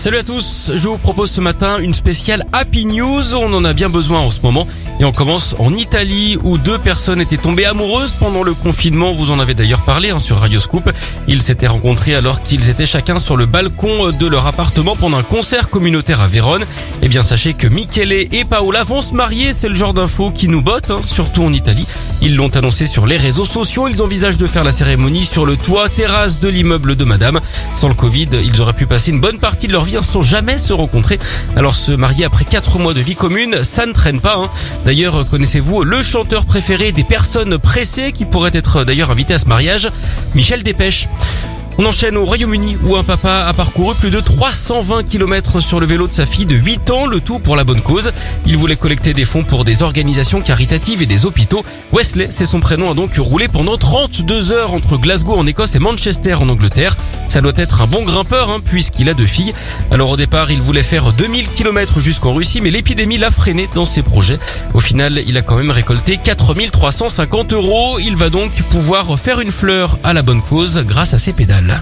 Salut à tous, je vous propose ce matin une spéciale Happy News, on en a bien besoin en ce moment et on commence en Italie où deux personnes étaient tombées amoureuses pendant le confinement, vous en avez d'ailleurs parlé hein, sur Radio Scoop. Ils s'étaient rencontrés alors qu'ils étaient chacun sur le balcon de leur appartement pendant un concert communautaire à Vérone. Eh bien sachez que Michele et Paola vont se marier, c'est le genre d'info qui nous botte, hein, surtout en Italie. Ils l'ont annoncé sur les réseaux sociaux, ils envisagent de faire la cérémonie sur le toit terrasse de l'immeuble de Madame. Sans le Covid, ils auraient pu passer une bonne partie de leur vie sans jamais se rencontrer. Alors se marier après quatre mois de vie commune, ça ne traîne pas. Hein. D'ailleurs, connaissez-vous le chanteur préféré des personnes pressées qui pourrait être d'ailleurs invité à ce mariage? Michel Dépêche. On enchaîne au Royaume-Uni où un papa a parcouru plus de 320 km sur le vélo de sa fille de 8 ans, le tout pour la bonne cause. Il voulait collecter des fonds pour des organisations caritatives et des hôpitaux. Wesley, c'est son prénom, a donc roulé pendant 32 heures entre Glasgow en Écosse et Manchester en Angleterre. Ça doit être un bon grimpeur hein, puisqu'il a deux filles. Alors au départ, il voulait faire 2000 km jusqu'en Russie, mais l'épidémie l'a freiné dans ses projets. Au final, il a quand même récolté 4350 euros. Il va donc pouvoir faire une fleur à la bonne cause grâce à ses pédales.